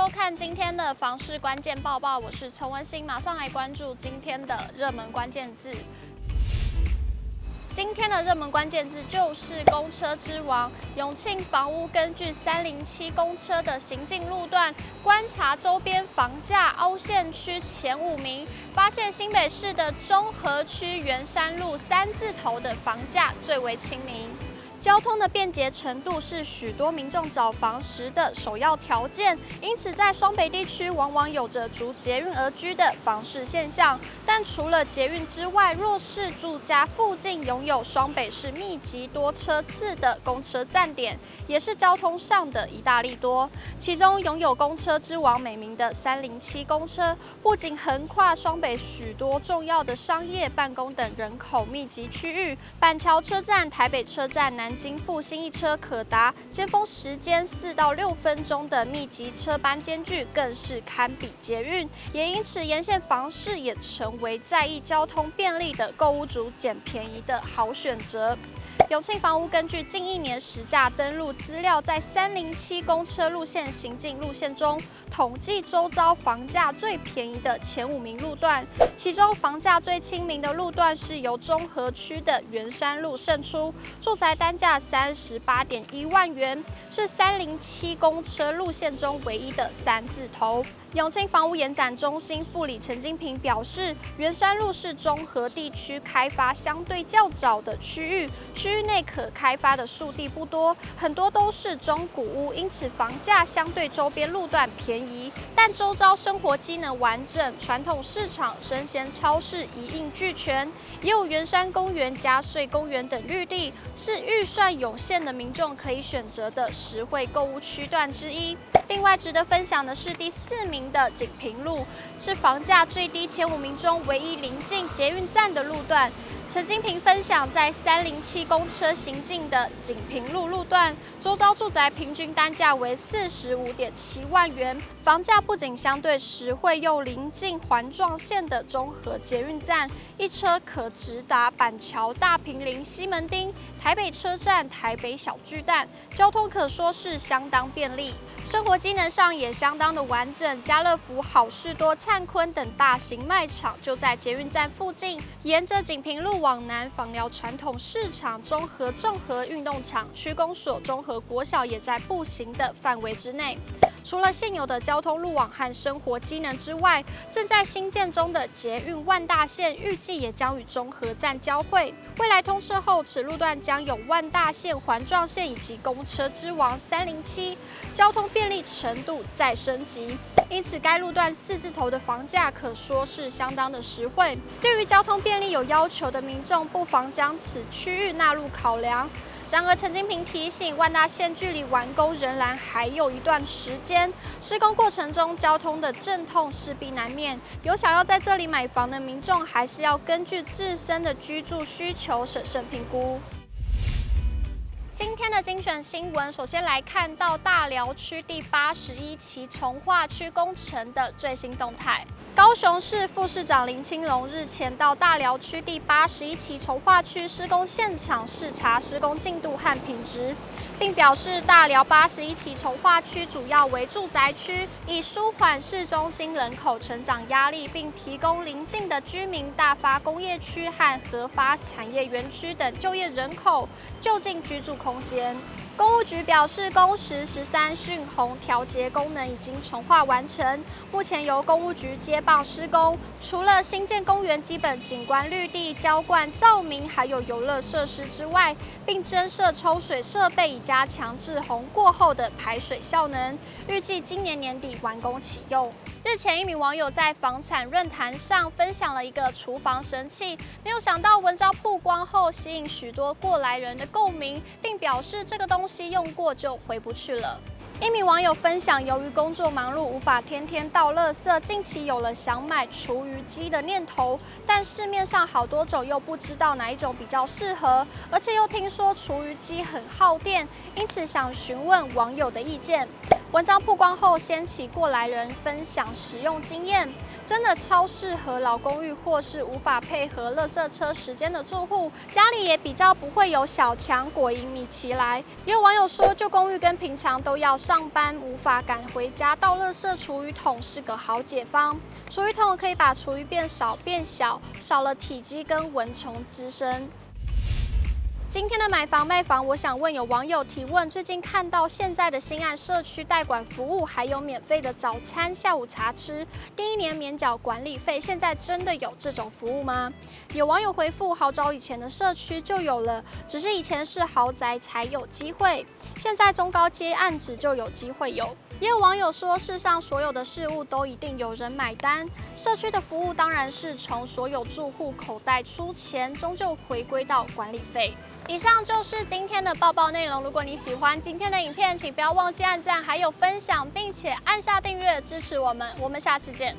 收看今天的房市关键报报，我是陈文心，马上来关注今天的热门关键字。今天的热门关键字就是公车之王永庆房屋，根据三零七公车的行进路段，观察周边房价凹陷区前五名，发现新北市的中和区圆山路三字头的房价最为亲民。交通的便捷程度是许多民众找房时的首要条件，因此在双北地区往往有着逐捷运而居的房市现象。但除了捷运之外，若是住家附近拥有双北市密集多车次的公车站点，也是交通上的一大利多。其中拥有公车之王美名的三零七公车，不仅横跨双北许多重要的商业、办公等人口密集区域，板桥车站、台北车站、南京复兴一车可达，尖峰时间四到六分钟的密集车班间距，更是堪比捷运。也因此，沿线房市也成为在意交通便利的购物族捡便宜的好选择。永庆房屋根据近一年实价登录资料，在三零七公车路线行进路线中，统计周遭房价最便宜的前五名路段，其中房价最亲民的路段是由中和区的圆山路胜出，住宅单价三十八点一万元，是三零七公车路线中唯一的三字头。永庆房屋延展中心副理陈金平表示，圆山路是中和地区开发相对较早的区域，区域内可开发的树地不多，很多都是中古屋，因此房价相对周边路段便宜。但周遭生活机能完整，传统市场、生鲜超市一应俱全，也有圆山公园、加税公园等绿地，是预算有限的民众可以选择的实惠购物区段之一。另外值得分享的是第四名。的锦屏路是房价最低前五名中唯一临近捷运站的路段。陈金平分享，在三零七公车行进的锦屏路路段，周遭住宅平均单价为四十五点七万元，房价不仅相对实惠，又临近环状线的中和捷运站，一车可直达板桥、大坪林、西门町、台北车站、台北小巨蛋，交通可说是相当便利，生活机能上也相当的完整。家乐福、好事多、灿坤等大型卖场就在捷运站附近，沿着锦屏路。往南，枋寮传统市场、中和综合运动场、区公所、中和国小也在步行的范围之内。除了现有的交通路网和生活机能之外，正在兴建中的捷运万大线预计也将与中和站交汇。未来通车后，此路段将将有万大线环状线以及公车之王三零七，交通便利程度再升级。因此，该路段四字头的房价可说是相当的实惠。对于交通便利有要求的民众，不妨将此区域纳入考量。然而，陈金平提醒，万大线距离完工仍然还有一段时间，施工过程中交通的阵痛势必难免。有想要在这里买房的民众，还是要根据自身的居住需求审慎评估。天的精选新闻，首先来看到大寮区第八十一期从化区工程的最新动态。高雄市副市长林清龙日前到大寮区第八十一期重划区施工现场视察施工进度和品质，并表示大寮八十一期重划区主要为住宅区，以舒缓市中心人口成长压力，并提供邻近的居民大发工业区和合发产业园区等就业人口就近居住空间，公务局表示，工时十三讯红调节功能已经重划完成，目前由公务局接棒施工。除了新建公园基本景观绿地、浇灌、照明，还有游乐设施之外，并增设抽水设备，以加强滞洪过后的排水效能。预计今年年底完工启用。日前，一名网友在房产论坛上分享了一个厨房神器，没有想到文章曝光后，吸引许多过来人的共鸣，并表示这个东西用过就回不去了。一名网友分享，由于工作忙碌，无法天天倒垃圾，近期有了想买厨余机的念头，但市面上好多种，又不知道哪一种比较适合，而且又听说厨余机很耗电，因此想询问网友的意见。文章曝光后，掀起过来人分享使用经验，真的超适合老公寓或是无法配合垃圾车时间的住户，家里也比较不会有小强果蝇米奇来。也有网友说，旧公寓跟平常都要上班无法赶回家，倒垃圾厨余桶是个好解方。厨余桶可以把厨余变少变小，少了体积跟蚊虫滋生。今天的买房卖房，我想问有网友提问：最近看到现在的新案社区代管服务，还有免费的早餐、下午茶吃，第一年免缴管理费，现在真的有这种服务吗？有网友回复：好早以前的社区就有了，只是以前是豪宅才有机会，现在中高阶案子就有机会有。也有网友说，世上所有的事物都一定有人买单，社区的服务当然是从所有住户口袋出钱，终究回归到管理费。以上就是今天的报报内容。如果你喜欢今天的影片，请不要忘记按赞，还有分享，并且按下订阅支持我们。我们下次见。